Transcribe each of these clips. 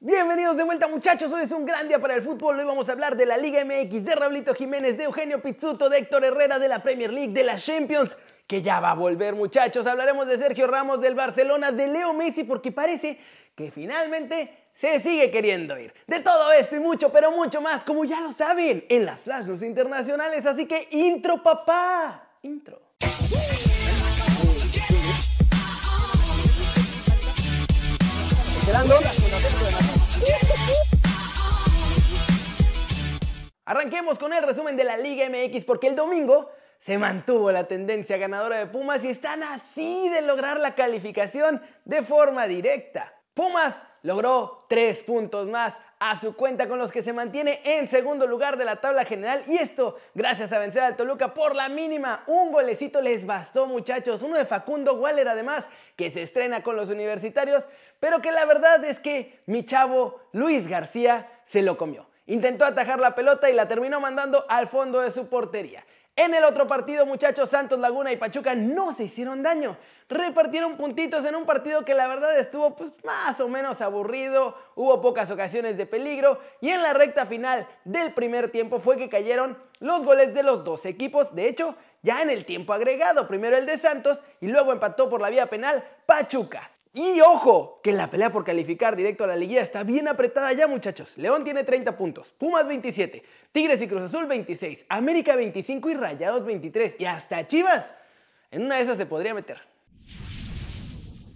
Bienvenidos de vuelta muchachos, hoy es un gran día para el fútbol, hoy vamos a hablar de la Liga MX, de Raulito Jiménez, de Eugenio Pizzuto, de Héctor Herrera, de la Premier League, de la Champions, que ya va a volver muchachos, hablaremos de Sergio Ramos del Barcelona, de Leo Messi, porque parece que finalmente se sigue queriendo ir. De todo esto y mucho, pero mucho más, como ya lo saben, en las Flash internacionales, así que intro papá, intro. Arranquemos con el resumen de la Liga MX porque el domingo se mantuvo la tendencia ganadora de Pumas y están así de lograr la calificación de forma directa. Pumas logró tres puntos más a su cuenta con los que se mantiene en segundo lugar de la tabla general y esto gracias a vencer al Toluca por la mínima. Un golecito les bastó muchachos, uno de Facundo Waller además que se estrena con los universitarios, pero que la verdad es que mi chavo Luis García se lo comió. Intentó atajar la pelota y la terminó mandando al fondo de su portería. En el otro partido, muchachos, Santos Laguna y Pachuca no se hicieron daño. Repartieron puntitos en un partido que la verdad estuvo pues, más o menos aburrido, hubo pocas ocasiones de peligro y en la recta final del primer tiempo fue que cayeron los goles de los dos equipos. De hecho, ya en el tiempo agregado, primero el de Santos y luego empató por la vía penal Pachuca. Y ojo, que la pelea por calificar directo a la liguilla está bien apretada ya, muchachos. León tiene 30 puntos, Pumas 27, Tigres y Cruz Azul 26, América 25 y Rayados 23. Y hasta Chivas, en una de esas se podría meter.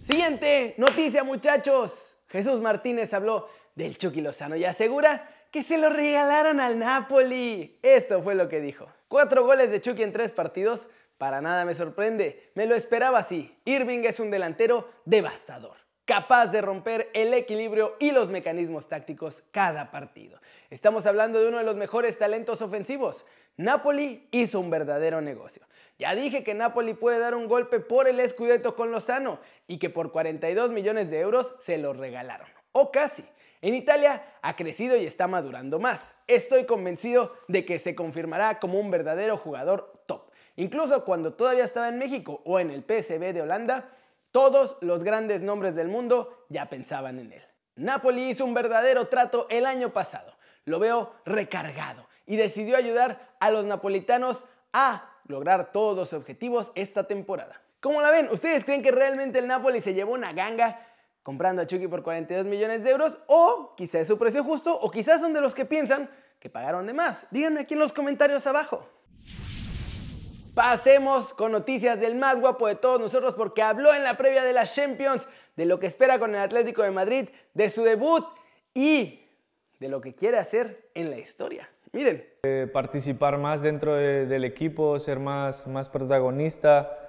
Siguiente noticia, muchachos. Jesús Martínez habló del Chucky Lozano y asegura que se lo regalaron al Napoli. Esto fue lo que dijo. Cuatro goles de Chucky en tres partidos para nada me sorprende, me lo esperaba así. Irving es un delantero devastador, capaz de romper el equilibrio y los mecanismos tácticos cada partido. Estamos hablando de uno de los mejores talentos ofensivos. Napoli hizo un verdadero negocio. Ya dije que Napoli puede dar un golpe por el Scudetto con Lozano y que por 42 millones de euros se lo regalaron. O casi. En Italia ha crecido y está madurando más. Estoy convencido de que se confirmará como un verdadero jugador top. Incluso cuando todavía estaba en México o en el PSV de Holanda, todos los grandes nombres del mundo ya pensaban en él. Napoli hizo un verdadero trato el año pasado. Lo veo recargado y decidió ayudar a los napolitanos a lograr todos sus objetivos esta temporada. ¿Cómo la ven? ¿Ustedes creen que realmente el Napoli se llevó una ganga comprando a Chucky por 42 millones de euros? ¿O quizás es su precio justo? ¿O quizás son de los que piensan que pagaron de más? Díganme aquí en los comentarios abajo. Pasemos con noticias del más guapo de todos nosotros porque habló en la previa de las Champions de lo que espera con el Atlético de Madrid, de su debut y de lo que quiere hacer en la historia. Miren. Eh, participar más dentro del equipo, ser más, más protagonista.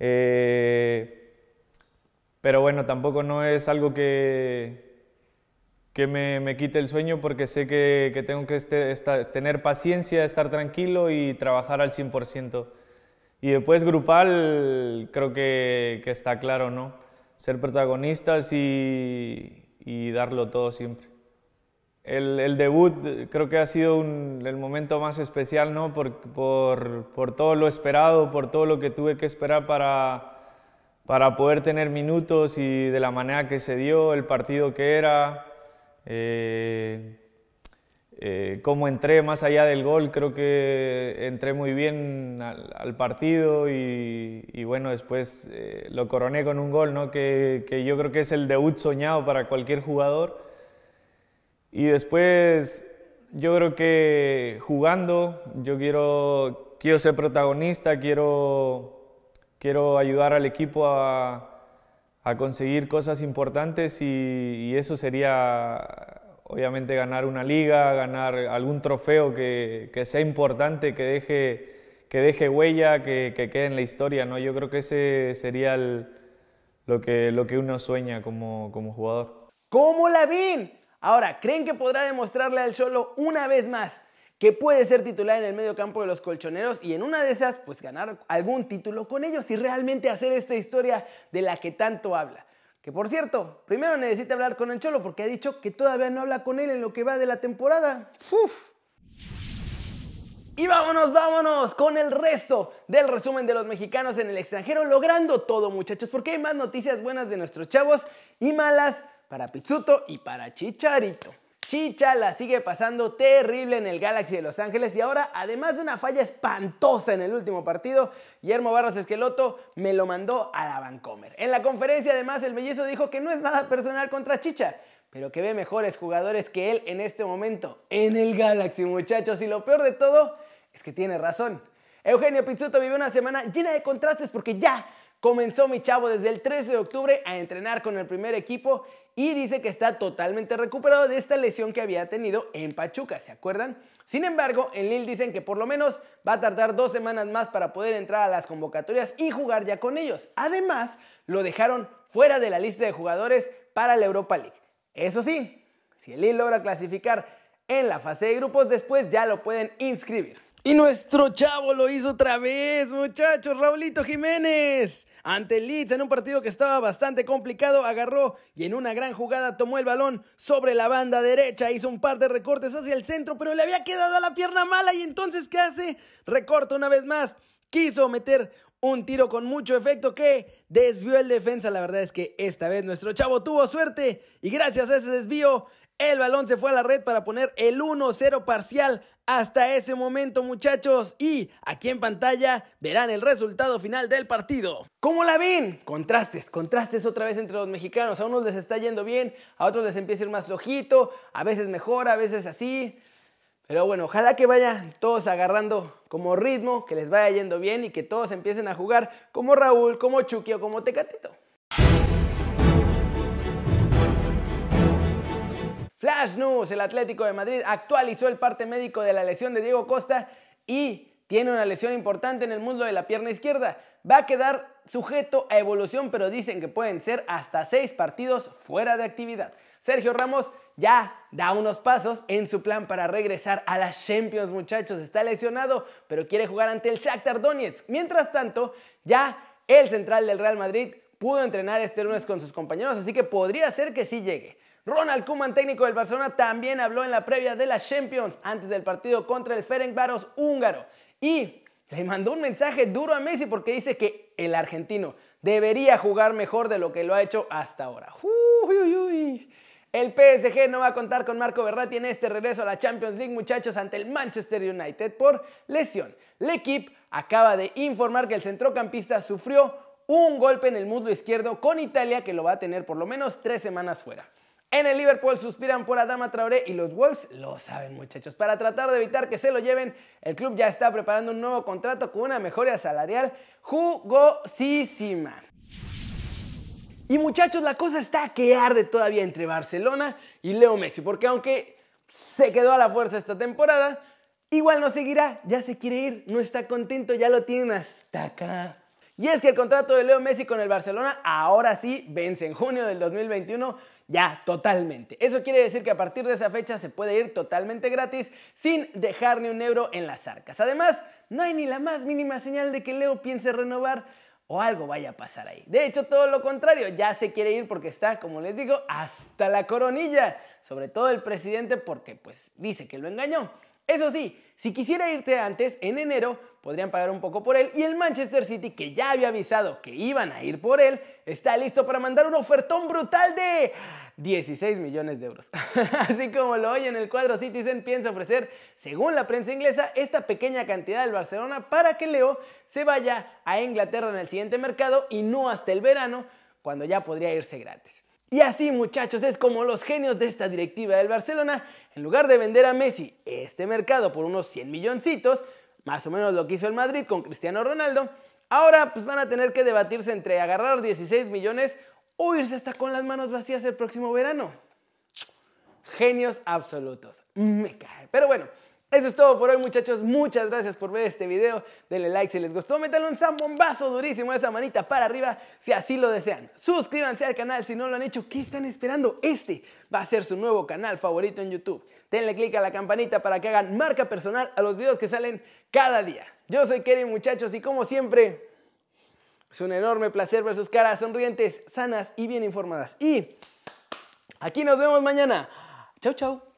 Eh, pero bueno, tampoco no es algo que, que me, quite el sueño porque sé que, tengo que este, tener paciencia, estar tranquilo y trabajar al 100%. Y después grupal, creo que, que está claro, ¿no? Ser protagonistas y, y darlo todo siempre. El, el, debut creo que ha sido el momento más especial, ¿no? Por, por, por, todo lo esperado, por todo lo que tuve que esperar para, para poder tener minutos y de la manera que se dio, el partido que era. Eh, eh, cómo entré más allá del gol, creo que entré muy bien al, partido y, bueno, después eh, lo coroné con un gol, ¿no? Que, que, yo creo que es el debut soñado para cualquier jugador. Y después yo creo que jugando, yo quiero, quiero ser protagonista, quiero, quiero ayudar al equipo a, a conseguir cosas importantes y, y eso sería obviamente ganar una liga, ganar algún trofeo que, sea importante, que deje, que deje huella, que, quede en la historia. ¿no? Yo creo que ese sería lo, que, lo que uno sueña como, como jugador. ¿Cómo la ven? Ahora, ¿creen que podrá demostrarle al Cholo una vez más que puede ser titular en el medio campo de los colchoneros y en una de esas, pues ganar algún título con ellos y realmente hacer esta historia de la que tanto habla? Que por cierto, primero necesita hablar con el Cholo porque ha dicho que todavía no habla con él en lo que va de la temporada. Y vámonos, vámonos con el resto del resumen de los mexicanos en el extranjero, logrando todo muchachos, porque hay más noticias buenas de nuestros chavos y malas para Pizzuto y para Chicharito. Chicha la sigue pasando terrible en el Galaxy de Los Ángeles y ahora, además de una falla espantosa en el último partido, Guillermo Barros Esqueloto me lo mandó a la Vancomer. En la conferencia, además, el mellizo dijo que no es nada personal contra Chicha, pero que ve mejores jugadores que él en este momento en el Galaxy, muchachos. Y lo peor de todo es que tiene razón. Eugenio Pizzuto vive una semana llena de contrastes porque ya comenzó mi chavo desde el 13 de octubre a entrenar con el primer equipo y dice que está totalmente recuperado de esta lesión que había tenido en Pachuca, ¿se acuerdan? Sin embargo, en Lille dicen que por lo menos va a tardar dos semanas más para poder entrar a las convocatorias y jugar ya con ellos. Además, lo dejaron fuera de la lista de jugadores para la Europa League. Eso sí, si el Lille logra clasificar en la fase de grupos, después ya lo pueden inscribir. Y nuestro chavo lo hizo otra vez, muchachos, Raulito Jiménez. Ante el Leeds en un partido que estaba bastante complicado, agarró y en una gran jugada tomó el balón sobre la banda derecha, hizo un par de recortes hacia el centro, pero le había quedado a la pierna mala y entonces ¿qué hace? Recorta una vez más, quiso meter un tiro con mucho efecto que desvió el defensa. La verdad es que esta vez nuestro chavo tuvo suerte y gracias a ese desvío el balón se fue a la red para poner el 1-0 parcial hasta ese momento muchachos y aquí en pantalla verán el resultado final del partido. ¿Cómo la ven? Contrastes, contrastes otra vez entre los mexicanos. A unos les está yendo bien, a otros les empieza a ir más flojito, a veces mejor, a veces así. Pero bueno, ojalá que vayan todos agarrando como ritmo, que les vaya yendo bien y que todos empiecen a jugar como Raúl, como Chucky o como Tecatito. Flash News, el Atlético de Madrid actualizó el parte médico de la lesión de Diego Costa y tiene una lesión importante en el muslo de la pierna izquierda. Va a quedar sujeto a evolución, pero dicen que pueden ser hasta seis partidos fuera de actividad. Sergio Ramos ya da unos pasos en su plan para regresar a las Champions, muchachos. Está lesionado, pero quiere jugar ante el Shakhtar Donetsk. Mientras tanto, ya el central del Real Madrid pudo entrenar este lunes con sus compañeros, así que podría ser que sí llegue. Ronald Koeman, técnico del Barcelona, también habló en la previa de la Champions antes del partido contra el Ferencváros húngaro y le mandó un mensaje duro a Messi porque dice que el argentino debería jugar mejor de lo que lo ha hecho hasta ahora. El PSG no va a contar con Marco Berratti en este regreso a la Champions League, muchachos, ante el Manchester United por lesión. El equipo acaba de informar que el centrocampista sufrió un golpe en el muslo izquierdo con Italia que lo va a tener por lo menos tres semanas fuera. En el Liverpool suspiran por Adama Traoré y los Wolves lo saben muchachos. Para tratar de evitar que se lo lleven, el club ya está preparando un nuevo contrato con una mejora salarial jugosísima. Y muchachos, la cosa está que arde todavía entre Barcelona y Leo Messi, porque aunque se quedó a la fuerza esta temporada, igual no seguirá, ya se quiere ir, no está contento, ya lo tienen hasta acá. Y es que el contrato de Leo Messi con el Barcelona ahora sí vence en junio del 2021 ya, totalmente. Eso quiere decir que a partir de esa fecha se puede ir totalmente gratis sin dejar ni un euro en las arcas. Además, no hay ni la más mínima señal de que Leo piense renovar o algo vaya a pasar ahí. De hecho, todo lo contrario, ya se quiere ir porque está, como les digo, hasta la coronilla. Sobre todo el presidente porque pues dice que lo engañó. Eso sí, si quisiera irte antes, en enero, podrían pagar un poco por él y el Manchester City, que ya había avisado que iban a ir por él, está listo para mandar un ofertón brutal de 16 millones de euros. Así como lo oyen, el cuadro Citizen piensa ofrecer, según la prensa inglesa, esta pequeña cantidad del Barcelona para que Leo se vaya a Inglaterra en el siguiente mercado y no hasta el verano, cuando ya podría irse gratis. Y así muchachos, es como los genios de esta directiva del Barcelona, en lugar de vender a Messi este mercado por unos 100 milloncitos, más o menos lo que hizo el Madrid con Cristiano Ronaldo, ahora pues van a tener que debatirse entre agarrar 16 millones o irse hasta con las manos vacías el próximo verano. Genios absolutos. Me cae. Pero bueno, eso es todo por hoy muchachos, muchas gracias por ver este video, denle like si les gustó, métanle un zambombazo durísimo a esa manita para arriba si así lo desean. Suscríbanse al canal si no lo han hecho, ¿qué están esperando? Este va a ser su nuevo canal favorito en YouTube. Denle click a la campanita para que hagan marca personal a los videos que salen cada día. Yo soy Kerry muchachos y como siempre, es un enorme placer ver sus caras sonrientes, sanas y bien informadas. Y aquí nos vemos mañana. Chau, chau.